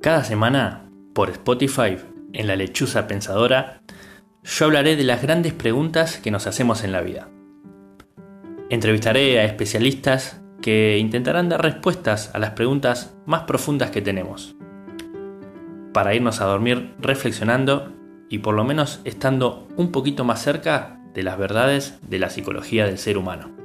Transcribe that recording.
Cada semana, por Spotify, en la lechuza pensadora, yo hablaré de las grandes preguntas que nos hacemos en la vida. Entrevistaré a especialistas que intentarán dar respuestas a las preguntas más profundas que tenemos, para irnos a dormir reflexionando y por lo menos estando un poquito más cerca de las verdades de la psicología del ser humano.